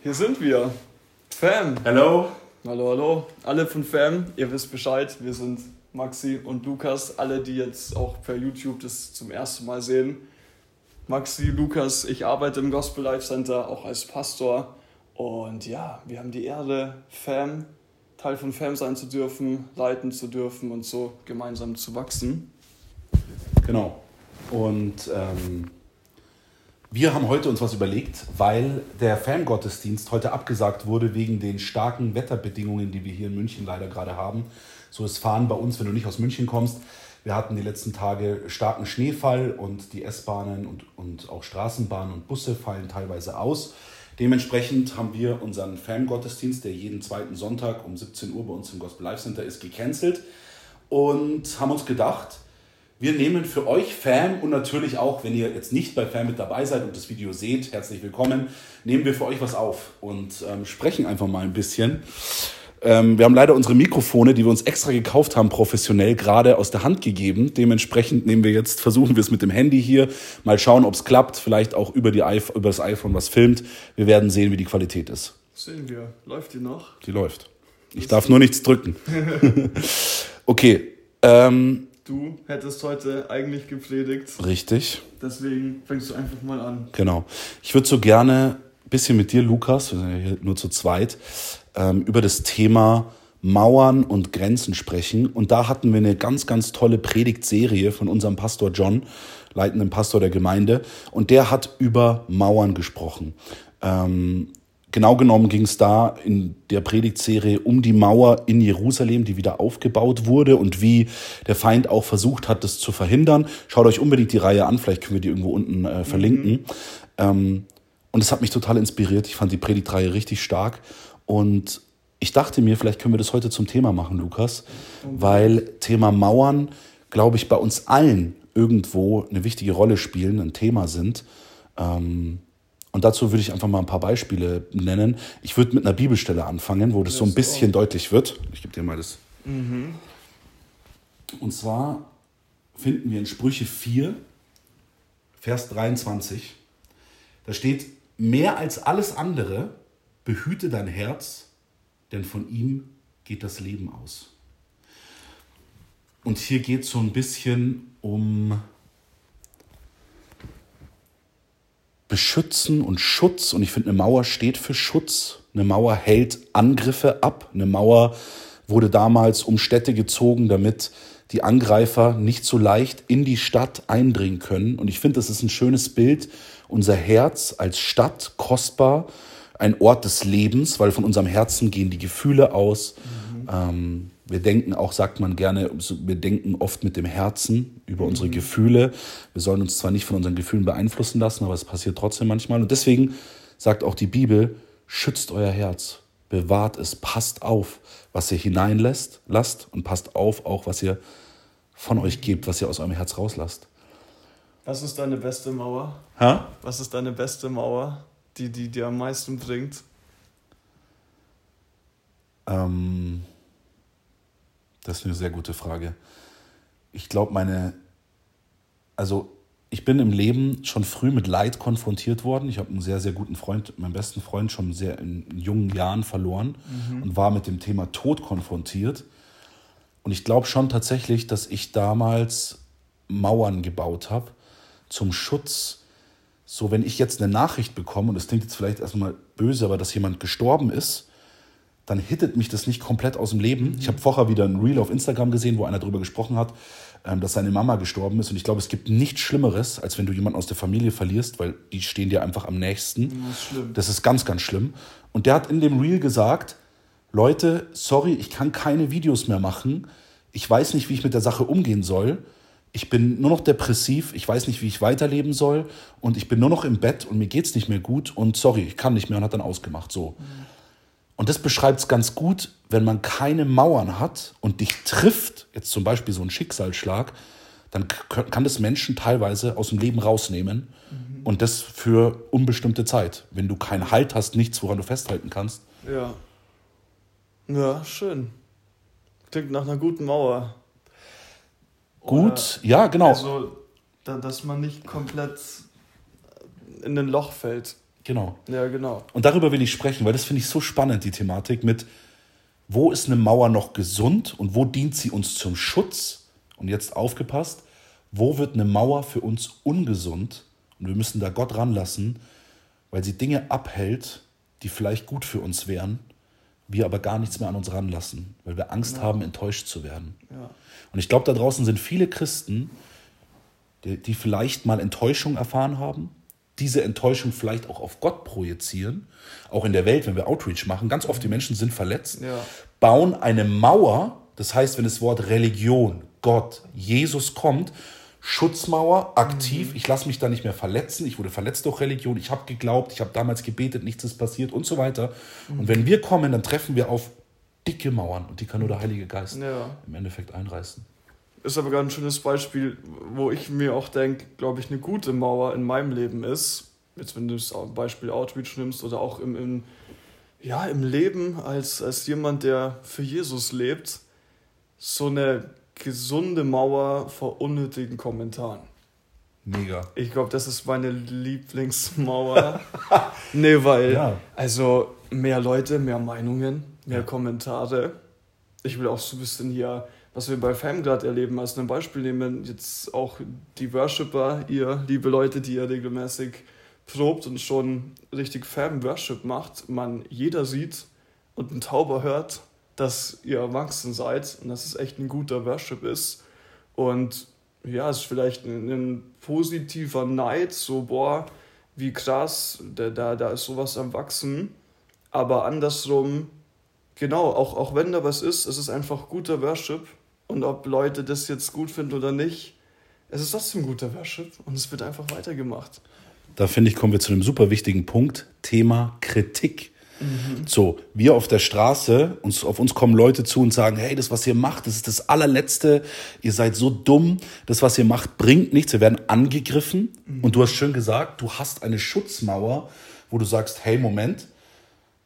Hier sind wir. Fam. Hallo. Hallo, hallo. Alle von Fam, ihr wisst Bescheid. Wir sind Maxi und Lukas. Alle, die jetzt auch per YouTube das zum ersten Mal sehen. Maxi, Lukas, ich arbeite im Gospel Life Center, auch als Pastor. Und ja, wir haben die Ehre, Fam, Teil von Fam sein zu dürfen, leiten zu dürfen und so gemeinsam zu wachsen. Genau. Und ähm, wir haben heute uns was überlegt, weil der Fangottesdienst heute abgesagt wurde wegen den starken Wetterbedingungen, die wir hier in München leider gerade haben. So ist Fahren bei uns, wenn du nicht aus München kommst. Wir hatten die letzten Tage starken Schneefall und die S-Bahnen und, und auch Straßenbahnen und Busse fallen teilweise aus. Dementsprechend haben wir unseren Fangottesdienst, der jeden zweiten Sonntag um 17 Uhr bei uns im Gospel Life Center ist, gecancelt und haben uns gedacht, wir nehmen für euch Fan und natürlich auch, wenn ihr jetzt nicht bei Fan mit dabei seid und das Video seht, herzlich willkommen, nehmen wir für euch was auf und ähm, sprechen einfach mal ein bisschen. Ähm, wir haben leider unsere Mikrofone, die wir uns extra gekauft haben, professionell gerade aus der Hand gegeben. Dementsprechend nehmen wir jetzt, versuchen wir es mit dem Handy hier, mal schauen, ob es klappt, vielleicht auch über, die, über das iPhone was filmt. Wir werden sehen, wie die Qualität ist. Sehen wir. Läuft die noch? Die läuft. Ich darf nur nichts drücken. okay. Ähm, Du hättest heute eigentlich gepredigt. Richtig. Deswegen fängst du einfach mal an. Genau. Ich würde so gerne ein bisschen mit dir, Lukas, wir sind ja hier nur zu zweit, ähm, über das Thema Mauern und Grenzen sprechen. Und da hatten wir eine ganz, ganz tolle Predigtserie von unserem Pastor John, leitenden Pastor der Gemeinde. Und der hat über Mauern gesprochen. Ähm, Genau genommen ging es da in der Predigtserie um die Mauer in Jerusalem, die wieder aufgebaut wurde und wie der Feind auch versucht hat, das zu verhindern. Schaut euch unbedingt die Reihe an, vielleicht können wir die irgendwo unten äh, verlinken. Mhm. Ähm, und es hat mich total inspiriert. Ich fand die Predigtreihe richtig stark. Und ich dachte mir, vielleicht können wir das heute zum Thema machen, Lukas, mhm. weil Thema Mauern, glaube ich, bei uns allen irgendwo eine wichtige Rolle spielen, ein Thema sind. Ähm, und dazu würde ich einfach mal ein paar Beispiele nennen. Ich würde mit einer Bibelstelle anfangen, wo das so ein bisschen deutlich wird. Ich gebe dir mal das. Mhm. Und zwar finden wir in Sprüche 4, Vers 23. Da steht, mehr als alles andere behüte dein Herz, denn von ihm geht das Leben aus. Und hier geht es so ein bisschen um Beschützen und Schutz. Und ich finde, eine Mauer steht für Schutz. Eine Mauer hält Angriffe ab. Eine Mauer wurde damals um Städte gezogen, damit die Angreifer nicht so leicht in die Stadt eindringen können. Und ich finde, das ist ein schönes Bild. Unser Herz als Stadt, kostbar, ein Ort des Lebens, weil von unserem Herzen gehen die Gefühle aus. Mhm. Ähm, wir denken auch, sagt man gerne, wir denken oft mit dem Herzen über mhm. unsere Gefühle. Wir sollen uns zwar nicht von unseren Gefühlen beeinflussen lassen, aber es passiert trotzdem manchmal. Und deswegen sagt auch die Bibel, schützt euer Herz, bewahrt es, passt auf, was ihr hineinlässt, lasst und passt auf auch, was ihr von euch gebt, was ihr aus eurem Herz rauslasst. Was ist deine beste Mauer? Hä? Was ist deine beste Mauer, die, die dir am meisten bringt? Ähm das ist eine sehr gute Frage. Ich glaube, meine, also ich bin im Leben schon früh mit Leid konfrontiert worden. Ich habe einen sehr, sehr guten Freund, meinen besten Freund, schon sehr in jungen Jahren verloren mhm. und war mit dem Thema Tod konfrontiert. Und ich glaube schon tatsächlich, dass ich damals Mauern gebaut habe zum Schutz. So, wenn ich jetzt eine Nachricht bekomme, und das klingt jetzt vielleicht erstmal böse, aber dass jemand gestorben ist, dann hittet mich das nicht komplett aus dem Leben. Ich habe vorher wieder ein Reel auf Instagram gesehen, wo einer darüber gesprochen hat, ähm, dass seine Mama gestorben ist. Und ich glaube, es gibt nichts Schlimmeres, als wenn du jemanden aus der Familie verlierst, weil die stehen dir einfach am nächsten. Das ist, schlimm. das ist ganz, ganz schlimm. Und der hat in dem Reel gesagt, Leute, sorry, ich kann keine Videos mehr machen. Ich weiß nicht, wie ich mit der Sache umgehen soll. Ich bin nur noch depressiv, ich weiß nicht, wie ich weiterleben soll und ich bin nur noch im Bett und mir geht es nicht mehr gut und sorry, ich kann nicht mehr und hat dann ausgemacht. So. Mhm. Und das beschreibt es ganz gut, wenn man keine Mauern hat und dich trifft, jetzt zum Beispiel so ein Schicksalsschlag, dann kann das Menschen teilweise aus dem Leben rausnehmen mhm. und das für unbestimmte Zeit. Wenn du keinen Halt hast, nichts, woran du festhalten kannst. Ja. Ja, schön. Klingt nach einer guten Mauer. Gut, Oder ja, genau. Also, dass man nicht komplett in ein Loch fällt. Genau. Ja, genau. Und darüber will ich sprechen, weil das finde ich so spannend, die Thematik mit, wo ist eine Mauer noch gesund und wo dient sie uns zum Schutz? Und jetzt aufgepasst, wo wird eine Mauer für uns ungesund? Und wir müssen da Gott ranlassen, weil sie Dinge abhält, die vielleicht gut für uns wären, wir aber gar nichts mehr an uns ranlassen, weil wir Angst ja. haben, enttäuscht zu werden. Ja. Und ich glaube, da draußen sind viele Christen, die, die vielleicht mal Enttäuschung erfahren haben, diese Enttäuschung vielleicht auch auf Gott projizieren, auch in der Welt, wenn wir Outreach machen, ganz oft die Menschen sind verletzt, ja. bauen eine Mauer, das heißt, wenn das Wort Religion, Gott, Jesus kommt, Schutzmauer, aktiv, mhm. ich lasse mich da nicht mehr verletzen, ich wurde verletzt durch Religion, ich habe geglaubt, ich habe damals gebetet, nichts ist passiert und so weiter. Mhm. Und wenn wir kommen, dann treffen wir auf dicke Mauern und die kann nur der Heilige Geist ja. im Endeffekt einreißen. Ist aber gerade ein schönes Beispiel, wo ich mir auch denke, glaube ich, eine gute Mauer in meinem Leben ist, jetzt wenn du das Beispiel Outreach nimmst oder auch im, im, ja, im Leben als, als jemand, der für Jesus lebt, so eine gesunde Mauer vor unnötigen Kommentaren. Mega. Ich glaube, das ist meine Lieblingsmauer. nee, weil, ja. also mehr Leute, mehr Meinungen, mehr ja. Kommentare. Ich will auch so ein bisschen hier, was wir bei Fam gerade erleben, als ein Beispiel nehmen, jetzt auch die Worshipper, ihr liebe Leute, die ihr regelmäßig probt und schon richtig Fam Worship macht, man jeder sieht und ein Tauber hört dass ihr erwachsen seid und dass es echt ein guter Worship ist. Und ja, es ist vielleicht ein, ein positiver Neid, so, boah, wie krass, da, da, da ist sowas am Wachsen. Aber andersrum, genau, auch, auch wenn da was ist, es ist einfach guter Worship. Und ob Leute das jetzt gut finden oder nicht, es ist trotzdem guter Worship und es wird einfach weitergemacht. Da finde ich, kommen wir zu einem super wichtigen Punkt: Thema Kritik. Mhm. So, wir auf der Straße, uns, auf uns kommen Leute zu und sagen, hey, das, was ihr macht, das ist das allerletzte, ihr seid so dumm, das, was ihr macht, bringt nichts, wir werden angegriffen. Mhm. Und du hast schön gesagt, du hast eine Schutzmauer, wo du sagst, hey, Moment,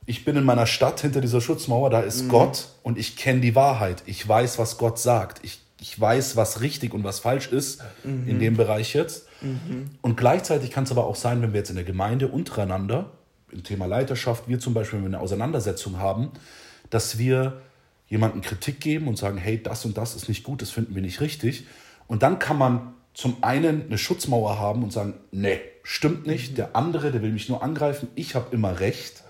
ich bin in meiner Stadt hinter dieser Schutzmauer, da ist mhm. Gott und ich kenne die Wahrheit. Ich weiß, was Gott sagt. Ich, ich weiß, was richtig und was falsch ist mhm. in dem Bereich jetzt. Mhm. Und gleichzeitig kann es aber auch sein, wenn wir jetzt in der Gemeinde untereinander im Thema Leiterschaft, wir zum Beispiel, wenn wir eine Auseinandersetzung haben, dass wir jemanden Kritik geben und sagen, hey, das und das ist nicht gut, das finden wir nicht richtig. Und dann kann man zum einen eine Schutzmauer haben und sagen, nee, stimmt nicht, der andere, der will mich nur angreifen, ich habe immer recht.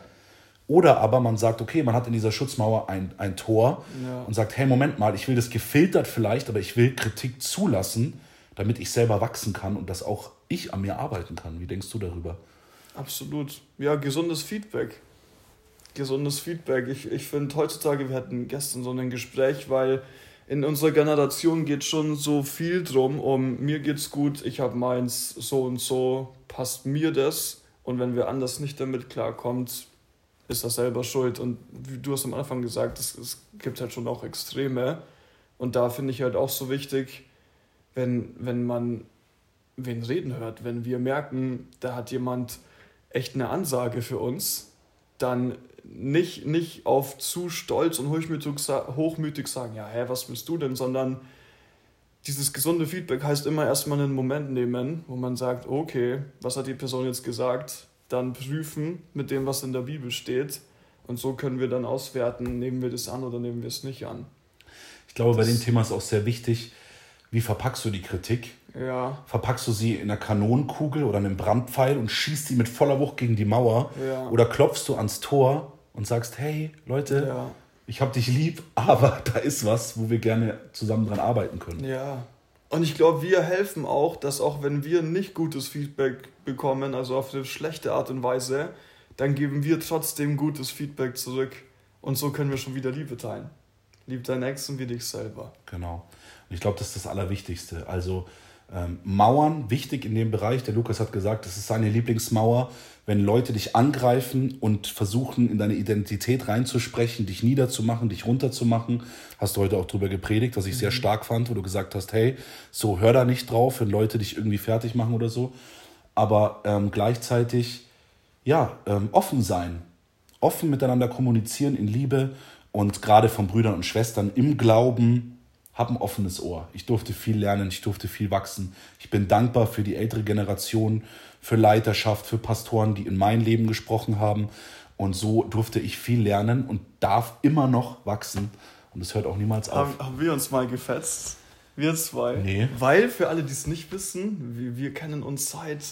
Oder aber man sagt, okay, man hat in dieser Schutzmauer ein, ein Tor ja. und sagt, hey, Moment mal, ich will das gefiltert vielleicht, aber ich will Kritik zulassen, damit ich selber wachsen kann und dass auch ich an mir arbeiten kann. Wie denkst du darüber? Absolut. Ja, gesundes Feedback. Gesundes Feedback. Ich, ich finde heutzutage, wir hatten gestern so ein Gespräch, weil in unserer Generation geht schon so viel drum, um mir geht's gut, ich habe meins so und so, passt mir das. Und wenn wer anders nicht damit klarkommt, ist er selber schuld. Und wie du hast am Anfang gesagt, es, es gibt halt schon auch Extreme. Und da finde ich halt auch so wichtig, wenn, wenn man wen reden hört, wenn wir merken, da hat jemand echt eine Ansage für uns, dann nicht, nicht auf zu stolz und hochmütig, hochmütig sagen, ja, hä, was willst du denn, sondern dieses gesunde Feedback heißt immer erstmal einen Moment nehmen, wo man sagt, okay, was hat die Person jetzt gesagt, dann prüfen mit dem, was in der Bibel steht und so können wir dann auswerten, nehmen wir das an oder nehmen wir es nicht an. Ich glaube, bei dem Thema ist auch sehr wichtig, wie verpackst du die Kritik? Ja. Verpackst du sie in einer Kanonenkugel oder einem Brandpfeil und schießt sie mit voller Wucht gegen die Mauer? Ja. Oder klopfst du ans Tor und sagst, hey Leute, ja. ich hab dich lieb, aber da ist was, wo wir gerne zusammen dran arbeiten können. Ja. Und ich glaube, wir helfen auch, dass auch wenn wir nicht gutes Feedback bekommen, also auf eine schlechte Art und Weise, dann geben wir trotzdem gutes Feedback zurück. Und so können wir schon wieder Liebe teilen. Lieb deinen und wie dich selber. Genau. Und ich glaube, das ist das Allerwichtigste. Also ähm, Mauern, wichtig in dem Bereich. Der Lukas hat gesagt, das ist seine Lieblingsmauer, wenn Leute dich angreifen und versuchen, in deine Identität reinzusprechen, dich niederzumachen, dich runterzumachen. Hast du heute auch drüber gepredigt, was ich mhm. sehr stark fand, wo du gesagt hast, hey, so hör da nicht drauf, wenn Leute dich irgendwie fertig machen oder so. Aber ähm, gleichzeitig, ja, ähm, offen sein. Offen miteinander kommunizieren in Liebe und gerade von Brüdern und Schwestern im Glauben hab ein offenes Ohr. Ich durfte viel lernen, ich durfte viel wachsen. Ich bin dankbar für die ältere Generation, für Leiterschaft, für Pastoren, die in mein Leben gesprochen haben. Und so durfte ich viel lernen und darf immer noch wachsen. Und es hört auch niemals auf. Haben, haben wir uns mal gefetzt? Wir zwei? Nee. Weil, für alle, die es nicht wissen, wir, wir kennen uns seit,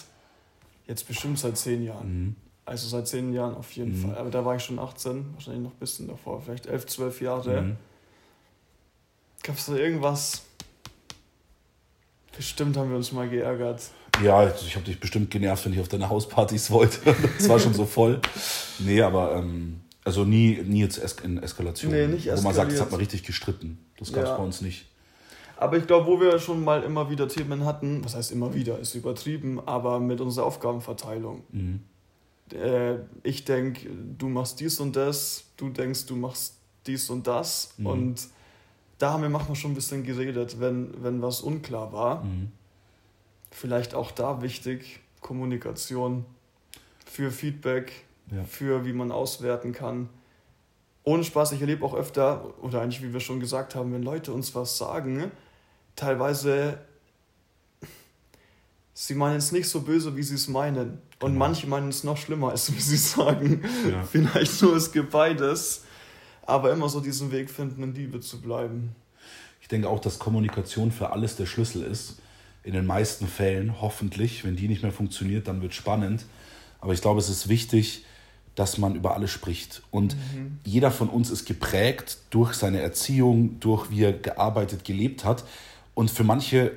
jetzt bestimmt seit zehn Jahren. Mhm. Also seit zehn Jahren auf jeden mhm. Fall. Aber da war ich schon 18, wahrscheinlich noch ein bisschen davor, vielleicht elf, zwölf Jahre. Mhm. Gab es da irgendwas? Bestimmt haben wir uns mal geärgert. Ja, ich habe dich bestimmt genervt, wenn ich auf deine Hauspartys wollte. Das war schon so voll. Nee, aber ähm, also nie, nie jetzt in Eskalation. Nee, nicht eskaliert. Wo man sagt, es hat man richtig gestritten. Das gab es ja. bei uns nicht. Aber ich glaube, wo wir schon mal immer wieder Themen hatten, was heißt immer wieder, ist übertrieben, aber mit unserer Aufgabenverteilung. Mhm. Äh, ich denke, du machst dies und das, du denkst, du machst dies und das. Mhm. Und da haben wir manchmal schon ein bisschen geredet, wenn, wenn was unklar war. Mhm. Vielleicht auch da wichtig, Kommunikation für Feedback, ja. für wie man auswerten kann. Ohne Spaß, ich erlebe auch öfter, oder eigentlich wie wir schon gesagt haben, wenn Leute uns was sagen, teilweise, sie meinen es nicht so böse, wie sie es meinen. Und genau. manche meinen es noch schlimmer, als wie sie sagen. Ja. Vielleicht nur, es gibt beides aber immer so diesen Weg finden, in Liebe zu bleiben. Ich denke auch, dass Kommunikation für alles der Schlüssel ist. In den meisten Fällen, hoffentlich. Wenn die nicht mehr funktioniert, dann wird es spannend. Aber ich glaube, es ist wichtig, dass man über alles spricht. Und mhm. jeder von uns ist geprägt durch seine Erziehung, durch wie er gearbeitet, gelebt hat. Und für manche,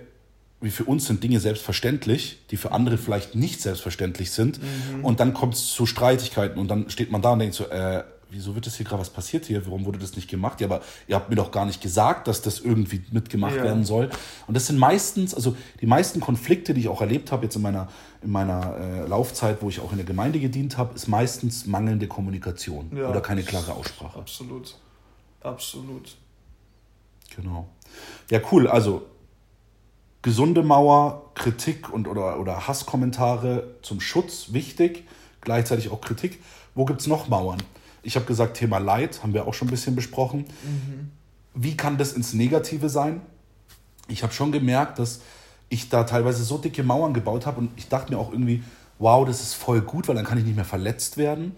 wie für uns, sind Dinge selbstverständlich, die für andere vielleicht nicht selbstverständlich sind. Mhm. Und dann kommt es zu Streitigkeiten und dann steht man da und denkt so, äh, wieso wird das hier gerade, was passiert hier, warum wurde das nicht gemacht? Ja, aber ihr habt mir doch gar nicht gesagt, dass das irgendwie mitgemacht ja. werden soll. Und das sind meistens, also die meisten Konflikte, die ich auch erlebt habe jetzt in meiner, in meiner äh, Laufzeit, wo ich auch in der Gemeinde gedient habe, ist meistens mangelnde Kommunikation ja. oder keine klare Aussprache. Absolut. Absolut. Genau. Ja, cool. Also gesunde Mauer, Kritik und oder, oder Hasskommentare zum Schutz wichtig, gleichzeitig auch Kritik. Wo gibt es noch Mauern? Ich habe gesagt, Thema Leid haben wir auch schon ein bisschen besprochen. Mhm. Wie kann das ins Negative sein? Ich habe schon gemerkt, dass ich da teilweise so dicke Mauern gebaut habe und ich dachte mir auch irgendwie, wow, das ist voll gut, weil dann kann ich nicht mehr verletzt werden.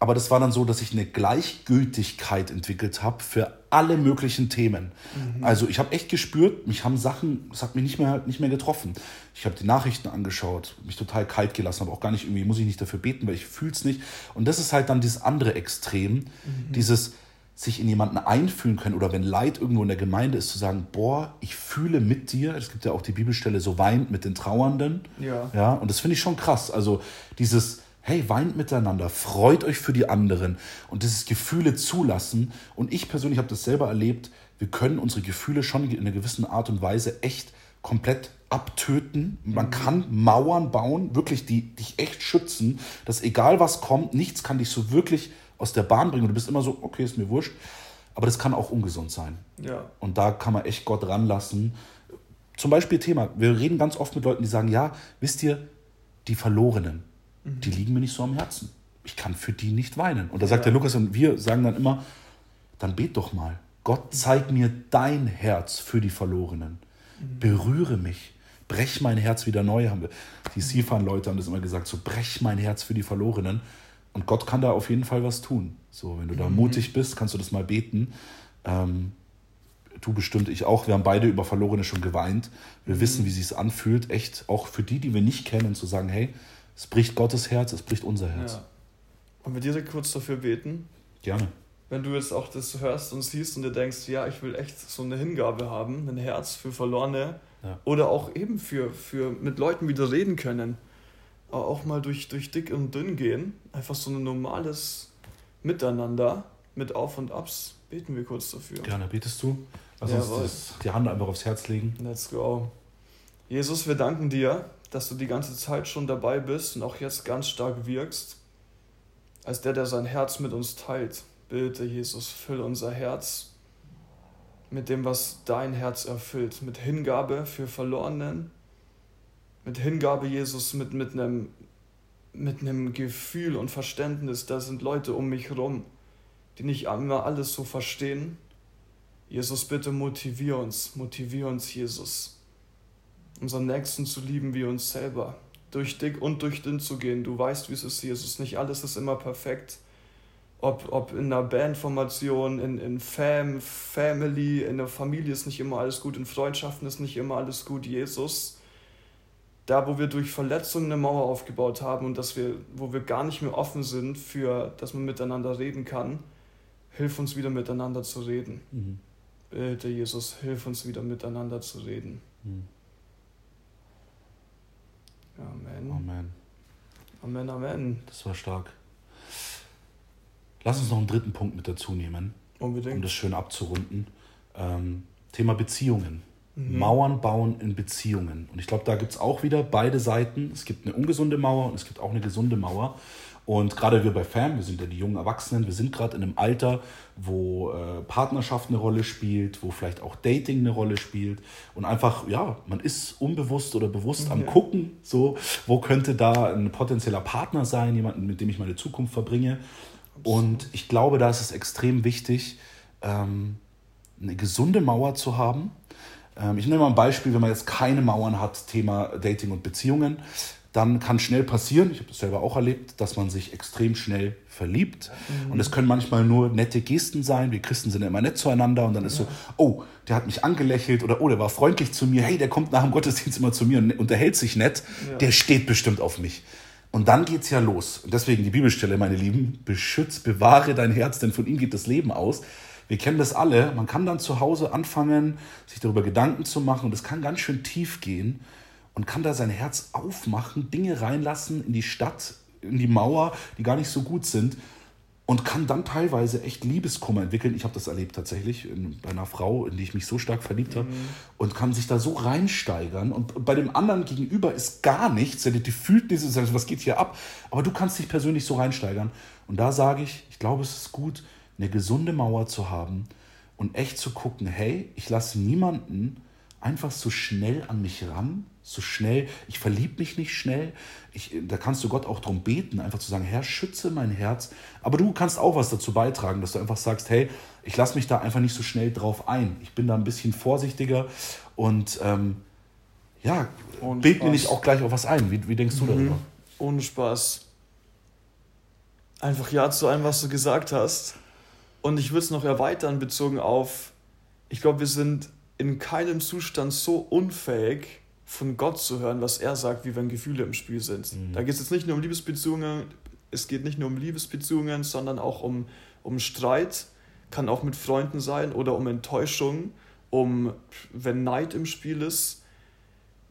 Aber das war dann so, dass ich eine Gleichgültigkeit entwickelt habe für alle möglichen Themen. Mhm. Also ich habe echt gespürt, mich haben Sachen, es hat mich nicht mehr, nicht mehr getroffen. Ich habe die Nachrichten angeschaut, mich total kalt gelassen, aber auch gar nicht irgendwie, muss ich nicht dafür beten, weil ich fühle es nicht. Und das ist halt dann dieses andere Extrem, mhm. dieses sich in jemanden einfühlen können oder wenn Leid irgendwo in der Gemeinde ist, zu sagen, boah, ich fühle mit dir. Es gibt ja auch die Bibelstelle, so weint mit den Trauernden. Ja. ja und das finde ich schon krass. Also dieses hey, weint miteinander, freut euch für die anderen und dieses Gefühle zulassen. Und ich persönlich habe das selber erlebt, wir können unsere Gefühle schon in einer gewissen Art und Weise echt komplett abtöten. Man mhm. kann Mauern bauen, wirklich, die dich echt schützen, dass egal was kommt, nichts kann dich so wirklich aus der Bahn bringen. Und du bist immer so, okay, ist mir wurscht. Aber das kann auch ungesund sein. Ja. Und da kann man echt Gott ranlassen. Zum Beispiel Thema, wir reden ganz oft mit Leuten, die sagen, ja, wisst ihr, die Verlorenen, Mhm. die liegen mir nicht so am Herzen. Ich kann für die nicht weinen. Und da sagt ja. der Lukas und wir sagen dann immer, dann bet doch mal. Gott, zeig mir dein Herz für die Verlorenen. Mhm. Berühre mich. Brech mein Herz wieder neu. Haben wir. Die Sifan-Leute haben das immer gesagt, so brech mein Herz für die Verlorenen. Und Gott kann da auf jeden Fall was tun. So, wenn du da mhm. mutig bist, kannst du das mal beten. Ähm, du bestimmt, ich auch. Wir haben beide über Verlorene schon geweint. Wir mhm. wissen, wie sich anfühlt. Echt, auch für die, die wir nicht kennen, zu sagen, hey, es bricht Gottes Herz, es bricht unser Herz. Ja. Und wir dir kurz dafür beten? Gerne. Wenn du jetzt auch das hörst und siehst und dir denkst, ja, ich will echt so eine Hingabe haben, ein Herz für Verlorene ja. oder auch eben für, für mit Leuten wieder reden können, auch mal durch, durch dick und dünn gehen, einfach so ein normales Miteinander mit Auf und Abs, beten wir kurz dafür. Gerne, betest du? Lass uns das, die Hand einfach aufs Herz legen. Let's go. Jesus, wir danken dir, dass du die ganze Zeit schon dabei bist und auch jetzt ganz stark wirkst, als der, der sein Herz mit uns teilt. Bitte, Jesus, füll unser Herz mit dem, was dein Herz erfüllt, mit Hingabe für Verlorenen, mit Hingabe, Jesus, mit, mit, einem, mit einem Gefühl und Verständnis. Da sind Leute um mich herum, die nicht immer alles so verstehen, Jesus, bitte motivier uns, motivier uns, Jesus, unseren Nächsten zu lieben wie uns selber, durch dick und durch dünn zu gehen. Du weißt, wie es ist, Jesus. Nicht alles ist immer perfekt. Ob, ob in einer Bandformation, in, in Fam, Family, in der Familie ist nicht immer alles gut, in Freundschaften ist nicht immer alles gut, Jesus. Da, wo wir durch Verletzungen eine Mauer aufgebaut haben und dass wir, wo wir gar nicht mehr offen sind für, dass man miteinander reden kann, hilf uns wieder miteinander zu reden. Mhm. Bitte, Jesus, hilf uns wieder miteinander zu reden. Mhm. Amen. Amen. Amen, Amen. Das war stark. Lass uns noch einen dritten Punkt mit dazu nehmen, Unbedingt. um das schön abzurunden. Ähm, Thema Beziehungen. Mhm. Mauern bauen in Beziehungen. Und ich glaube, da gibt es auch wieder beide Seiten. Es gibt eine ungesunde Mauer und es gibt auch eine gesunde Mauer. Und gerade wir bei FAM, wir sind ja die jungen Erwachsenen, wir sind gerade in einem Alter, wo äh, Partnerschaft eine Rolle spielt, wo vielleicht auch Dating eine Rolle spielt. Und einfach, ja, man ist unbewusst oder bewusst ja. am Gucken, so, wo könnte da ein potenzieller Partner sein, jemanden, mit dem ich meine Zukunft verbringe. Und ich glaube, da ist es extrem wichtig, ähm, eine gesunde Mauer zu haben. Ähm, ich nehme mal ein Beispiel, wenn man jetzt keine Mauern hat, Thema Dating und Beziehungen dann kann schnell passieren, ich habe das selber auch erlebt, dass man sich extrem schnell verliebt. Mhm. Und es können manchmal nur nette Gesten sein. Wir Christen sind ja immer nett zueinander und dann ist ja. so, oh, der hat mich angelächelt oder oh, der war freundlich zu mir. Hey, der kommt nach dem Gottesdienst immer zu mir und unterhält sich nett. Ja. Der steht bestimmt auf mich. Und dann geht es ja los. Und deswegen die Bibelstelle, meine Lieben, beschütz, bewahre dein Herz, denn von ihm geht das Leben aus. Wir kennen das alle. Man kann dann zu Hause anfangen, sich darüber Gedanken zu machen und es kann ganz schön tief gehen und kann da sein Herz aufmachen, Dinge reinlassen in die Stadt, in die Mauer, die gar nicht so gut sind und kann dann teilweise echt Liebeskummer entwickeln. Ich habe das erlebt tatsächlich in, bei einer Frau, in die ich mich so stark verliebt habe mhm. und kann sich da so reinsteigern. Und bei dem anderen gegenüber ist gar nichts. Die fühlt dieses, was geht hier ab? Aber du kannst dich persönlich so reinsteigern. Und da sage ich, ich glaube, es ist gut, eine gesunde Mauer zu haben und echt zu gucken, hey, ich lasse niemanden einfach so schnell an mich ran, so schnell, ich verliebe mich nicht schnell. Ich, da kannst du Gott auch darum beten, einfach zu sagen, Herr, schütze mein Herz. Aber du kannst auch was dazu beitragen, dass du einfach sagst, hey, ich lasse mich da einfach nicht so schnell drauf ein. Ich bin da ein bisschen vorsichtiger und ähm, ja, Ohne bild mir nicht auch gleich auf was ein. Wie, wie denkst du mhm. darüber? Ohne Spaß. Einfach ja zu allem, was du gesagt hast. Und ich würde es noch erweitern, bezogen auf, ich glaube, wir sind in keinem Zustand so unfähig, von Gott zu hören, was er sagt, wie wenn Gefühle im Spiel sind. Mhm. Da geht es jetzt nicht nur um Liebesbeziehungen, es geht nicht nur um Liebesbeziehungen, sondern auch um, um Streit, kann auch mit Freunden sein oder um Enttäuschung, um wenn Neid im Spiel ist.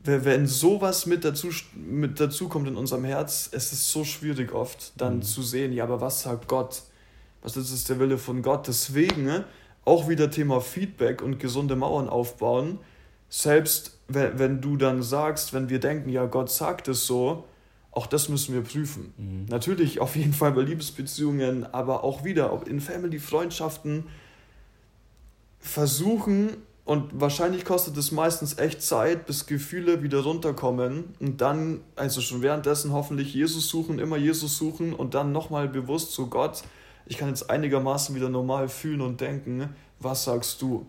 Wenn sowas mit dazu, mit dazu kommt in unserem Herz, es ist so schwierig oft, dann mhm. zu sehen, ja, aber was sagt Gott? Was ist der Wille von Gott? Deswegen ne, auch wieder Thema Feedback und gesunde Mauern aufbauen. Selbst wenn, wenn du dann sagst, wenn wir denken, ja, Gott sagt es so, auch das müssen wir prüfen. Mhm. Natürlich auf jeden Fall bei Liebesbeziehungen, aber auch wieder in Family-Freundschaften versuchen, und wahrscheinlich kostet es meistens echt Zeit, bis Gefühle wieder runterkommen und dann, also schon währenddessen hoffentlich Jesus suchen, immer Jesus suchen und dann nochmal bewusst zu Gott, ich kann jetzt einigermaßen wieder normal fühlen und denken, was sagst du?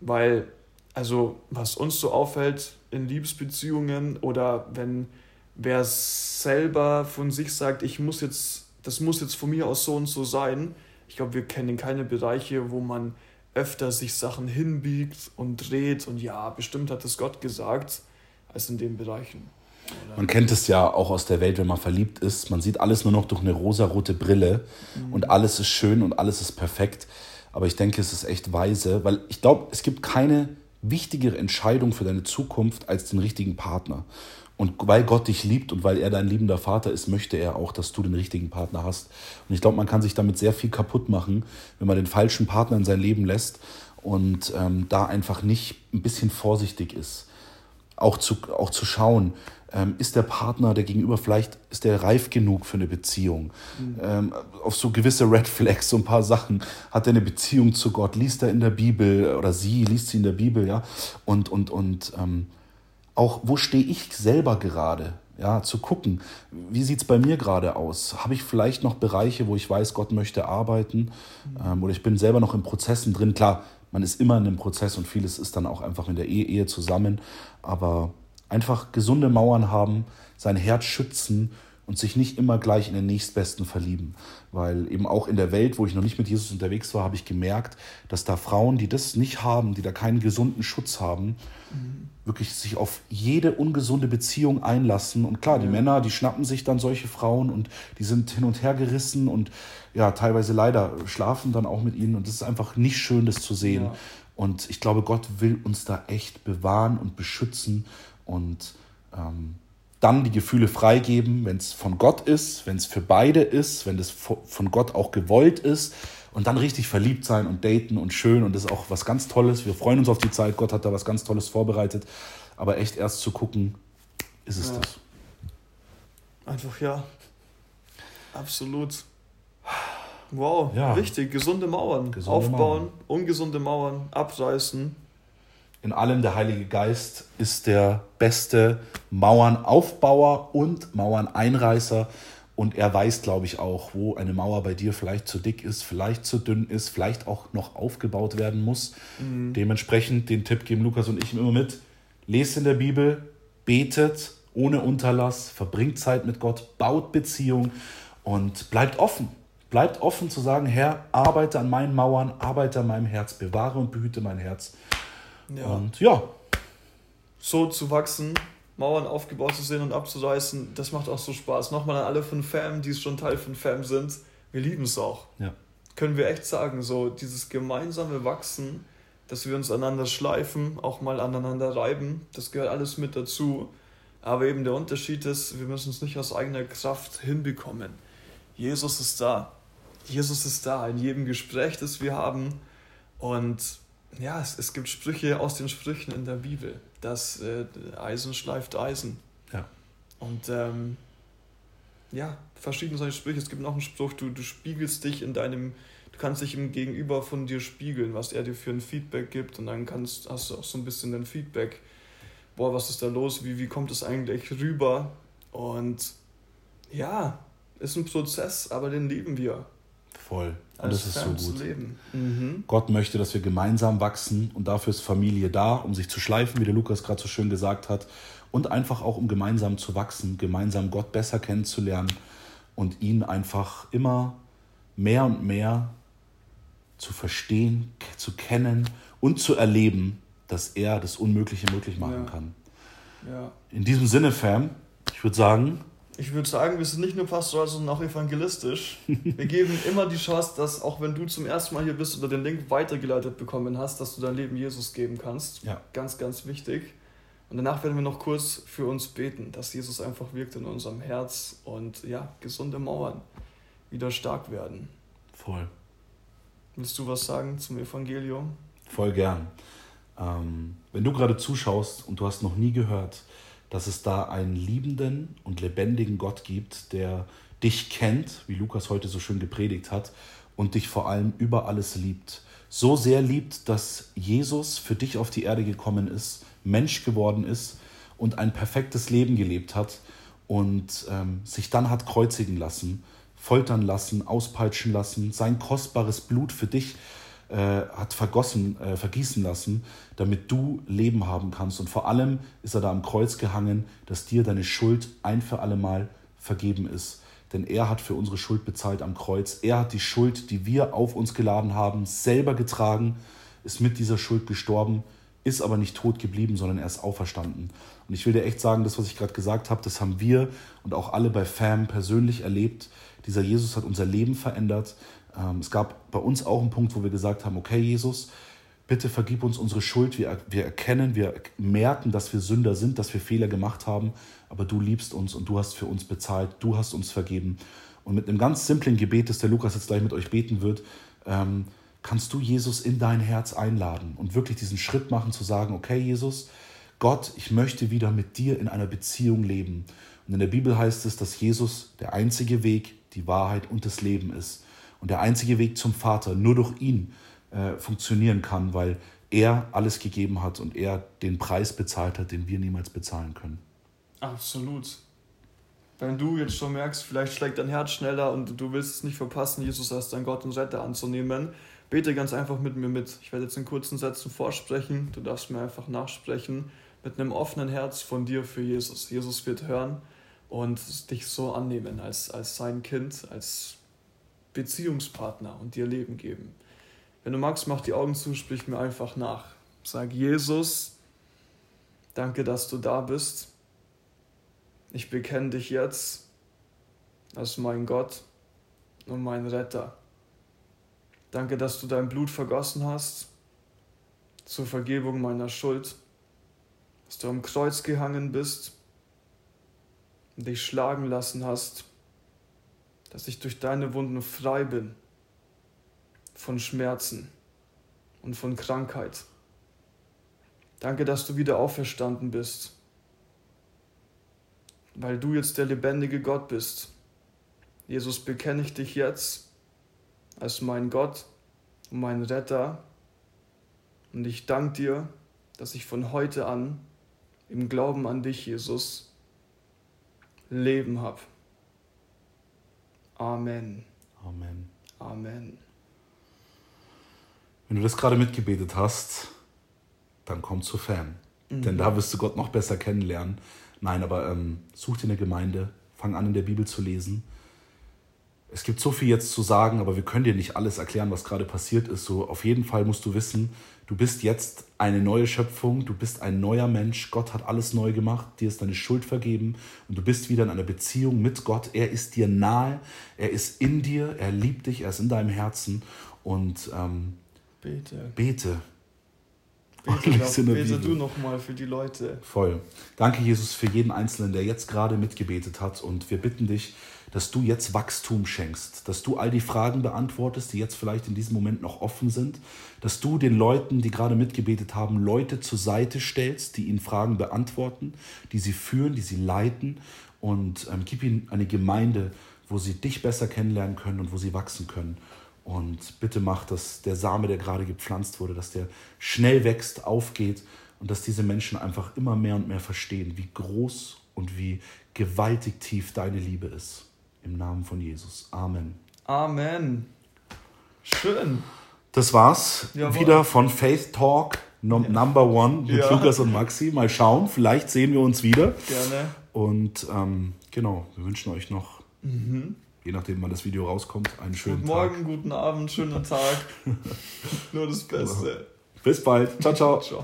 Weil, also, was uns so auffällt in Liebesbeziehungen oder wenn wer selber von sich sagt, ich muss jetzt, das muss jetzt von mir aus so und so sein, ich glaube, wir kennen keine Bereiche, wo man öfter sich Sachen hinbiegt und dreht und ja, bestimmt hat es Gott gesagt, als in den Bereichen. Man kennt es ja auch aus der Welt, wenn man verliebt ist. Man sieht alles nur noch durch eine rosarote Brille mhm. und alles ist schön und alles ist perfekt. Aber ich denke, es ist echt weise, weil ich glaube, es gibt keine wichtigere Entscheidung für deine Zukunft als den richtigen Partner. Und weil Gott dich liebt und weil er dein liebender Vater ist, möchte er auch, dass du den richtigen Partner hast. Und ich glaube, man kann sich damit sehr viel kaputt machen, wenn man den falschen Partner in sein Leben lässt und ähm, da einfach nicht ein bisschen vorsichtig ist. Auch zu, auch zu schauen, ähm, ist der Partner, der Gegenüber vielleicht, ist der reif genug für eine Beziehung? Mhm. Ähm, auf so gewisse Red Flags, so ein paar Sachen. Hat er eine Beziehung zu Gott? Liest er in der Bibel oder sie liest sie in der Bibel, ja? Und, und, und ähm, auch, wo stehe ich selber gerade? Ja, zu gucken, wie sieht es bei mir gerade aus? Habe ich vielleicht noch Bereiche, wo ich weiß, Gott möchte arbeiten? Ähm, oder ich bin selber noch in Prozessen drin. Klar, man ist immer in einem Prozess und vieles ist dann auch einfach in der Ehe, Ehe zusammen. Aber einfach gesunde Mauern haben, sein Herz schützen und sich nicht immer gleich in den nächstbesten verlieben. Weil eben auch in der Welt, wo ich noch nicht mit Jesus unterwegs war, habe ich gemerkt, dass da Frauen, die das nicht haben, die da keinen gesunden Schutz haben, mhm. wirklich sich auf jede ungesunde Beziehung einlassen. Und klar, die ja. Männer, die schnappen sich dann solche Frauen und die sind hin und her gerissen und ja, teilweise leider schlafen dann auch mit ihnen. Und das ist einfach nicht schön, das zu sehen. Ja. Und ich glaube, Gott will uns da echt bewahren und beschützen und ähm, dann die Gefühle freigeben, wenn es von Gott ist, wenn es für beide ist, wenn es von Gott auch gewollt ist und dann richtig verliebt sein und daten und schön und das ist auch was ganz Tolles. Wir freuen uns auf die Zeit, Gott hat da was ganz Tolles vorbereitet, aber echt erst zu gucken, ist es ja. das. Einfach ja, absolut. Wow, ja. richtig, gesunde Mauern gesunde aufbauen, Mauern. ungesunde Mauern abreißen in allem der Heilige Geist ist der beste Mauernaufbauer und Mauerneinreißer. Und er weiß, glaube ich, auch, wo eine Mauer bei dir vielleicht zu dick ist, vielleicht zu dünn ist, vielleicht auch noch aufgebaut werden muss. Mhm. Dementsprechend, den Tipp geben Lukas und ich immer mit. Lest in der Bibel, betet ohne Unterlass, verbringt Zeit mit Gott, baut Beziehung und bleibt offen. Bleibt offen zu sagen, Herr, arbeite an meinen Mauern, arbeite an meinem Herz, bewahre und behüte mein Herz. Ja. Und ja. So zu wachsen, Mauern aufgebaut zu sehen und abzureißen, das macht auch so Spaß. Nochmal an alle von Fam, die schon Teil von Fam sind, wir lieben es auch. Ja. Können wir echt sagen, so dieses gemeinsame Wachsen, dass wir uns aneinander schleifen, auch mal aneinander reiben, das gehört alles mit dazu. Aber eben der Unterschied ist, wir müssen es nicht aus eigener Kraft hinbekommen. Jesus ist da. Jesus ist da in jedem Gespräch, das wir haben. Und ja, es, es gibt Sprüche aus den Sprüchen in der Bibel, dass äh, Eisen schleift Eisen. Ja. Und ähm, ja, verschiedene solche Sprüche. Es gibt noch einen Spruch, du, du spiegelst dich in deinem, du kannst dich im Gegenüber von dir spiegeln, was er dir für ein Feedback gibt und dann kannst, hast du auch so ein bisschen ein Feedback, boah, was ist da los, wie, wie kommt es eigentlich rüber? Und ja, ist ein Prozess, aber den lieben wir. Voll. Und das ist so gut. Mhm. Gott möchte, dass wir gemeinsam wachsen und dafür ist Familie da, um sich zu schleifen, wie der Lukas gerade so schön gesagt hat. Und einfach auch, um gemeinsam zu wachsen, gemeinsam Gott besser kennenzulernen und ihn einfach immer mehr und mehr zu verstehen, zu kennen und zu erleben, dass er das Unmögliche möglich machen ja. kann. Ja. In diesem Sinne, Fam, ich würde sagen, ich würde sagen, wir sind nicht nur pastoral, sondern auch evangelistisch. Wir geben immer die Chance, dass auch wenn du zum ersten Mal hier bist oder den Link weitergeleitet bekommen hast, dass du dein Leben Jesus geben kannst. Ja. Ganz, ganz wichtig. Und danach werden wir noch kurz für uns beten, dass Jesus einfach wirkt in unserem Herz und ja, gesunde Mauern wieder stark werden. Voll. Willst du was sagen zum Evangelium? Voll gern. Ähm, wenn du gerade zuschaust und du hast noch nie gehört, dass es da einen liebenden und lebendigen Gott gibt, der dich kennt, wie Lukas heute so schön gepredigt hat, und dich vor allem über alles liebt. So sehr liebt, dass Jesus für dich auf die Erde gekommen ist, Mensch geworden ist und ein perfektes Leben gelebt hat und ähm, sich dann hat kreuzigen lassen, foltern lassen, auspeitschen lassen, sein kostbares Blut für dich äh, hat vergossen, äh, vergießen lassen, damit du Leben haben kannst. Und vor allem ist er da am Kreuz gehangen, dass dir deine Schuld ein für alle Mal vergeben ist. Denn er hat für unsere Schuld bezahlt am Kreuz. Er hat die Schuld, die wir auf uns geladen haben, selber getragen, ist mit dieser Schuld gestorben, ist aber nicht tot geblieben, sondern er ist auferstanden. Und ich will dir echt sagen, das, was ich gerade gesagt habe, das haben wir und auch alle bei FAM persönlich erlebt. Dieser Jesus hat unser Leben verändert. Ähm, es gab bei uns auch einen Punkt, wo wir gesagt haben, okay Jesus, bitte vergib uns unsere Schuld. Wir, wir erkennen, wir merken, dass wir Sünder sind, dass wir Fehler gemacht haben, aber du liebst uns und du hast für uns bezahlt, du hast uns vergeben. Und mit einem ganz simplen Gebet, das der Lukas jetzt gleich mit euch beten wird, ähm, kannst du Jesus in dein Herz einladen und wirklich diesen Schritt machen zu sagen, okay Jesus, Gott, ich möchte wieder mit dir in einer Beziehung leben. Und in der Bibel heißt es, dass Jesus der einzige Weg, die Wahrheit und das Leben ist und der einzige Weg zum Vater nur durch ihn äh, funktionieren kann, weil er alles gegeben hat und er den Preis bezahlt hat, den wir niemals bezahlen können. Absolut. wenn du jetzt schon merkst, vielleicht schlägt dein Herz schneller und du willst es nicht verpassen, Jesus als dein Gott und Retter anzunehmen, bete ganz einfach mit mir mit. Ich werde jetzt in kurzen Sätzen vorsprechen, du darfst mir einfach nachsprechen, mit einem offenen Herz von dir für Jesus. Jesus wird hören und dich so annehmen als, als sein Kind, als Beziehungspartner und dir Leben geben. Wenn du magst, mach die Augen zu, sprich mir einfach nach. Sag Jesus, danke, dass du da bist. Ich bekenne dich jetzt als mein Gott und mein Retter. Danke, dass du dein Blut vergossen hast zur Vergebung meiner Schuld, dass du am Kreuz gehangen bist und dich schlagen lassen hast, dass ich durch deine Wunden frei bin von Schmerzen und von Krankheit. Danke, dass du wieder auferstanden bist, weil du jetzt der lebendige Gott bist. Jesus, bekenne ich dich jetzt als mein Gott und mein Retter. Und ich danke dir, dass ich von heute an im Glauben an dich, Jesus, Leben habe. Amen. Amen. Amen. Wenn du das gerade mitgebetet hast, dann komm zu Fan. Mhm. Denn da wirst du Gott noch besser kennenlernen. Nein, aber ähm, such dir eine Gemeinde, fang an in der Bibel zu lesen es gibt so viel jetzt zu sagen, aber wir können dir nicht alles erklären, was gerade passiert ist. So, auf jeden Fall musst du wissen, du bist jetzt eine neue Schöpfung, du bist ein neuer Mensch. Gott hat alles neu gemacht, dir ist deine Schuld vergeben und du bist wieder in einer Beziehung mit Gott. Er ist dir nahe, er ist in dir, er liebt dich, er ist in deinem Herzen und ähm, bete. Bete. Bete, doch, bete du nochmal für die Leute. Voll. Danke, Jesus, für jeden Einzelnen, der jetzt gerade mitgebetet hat. Und wir bitten dich, dass du jetzt Wachstum schenkst, dass du all die Fragen beantwortest, die jetzt vielleicht in diesem Moment noch offen sind, dass du den Leuten, die gerade mitgebetet haben, Leute zur Seite stellst, die ihnen Fragen beantworten, die sie führen, die sie leiten und ähm, gib ihnen eine Gemeinde, wo sie dich besser kennenlernen können und wo sie wachsen können. Und bitte mach, dass der Same, der gerade gepflanzt wurde, dass der schnell wächst, aufgeht und dass diese Menschen einfach immer mehr und mehr verstehen, wie groß und wie gewaltig tief deine Liebe ist. Im Namen von Jesus. Amen. Amen. Schön. Das war's. Jawohl. Wieder von Faith Talk no, ja. Number One mit ja. Lukas und Maxi. Mal schauen, vielleicht sehen wir uns wieder. Gerne. Und ähm, genau, wir wünschen euch noch, mhm. je nachdem, wann das Video rauskommt, einen schönen guten Morgen, Tag. guten Abend, schönen Tag. Nur das Beste. Bis bald. Ciao, ciao. ciao.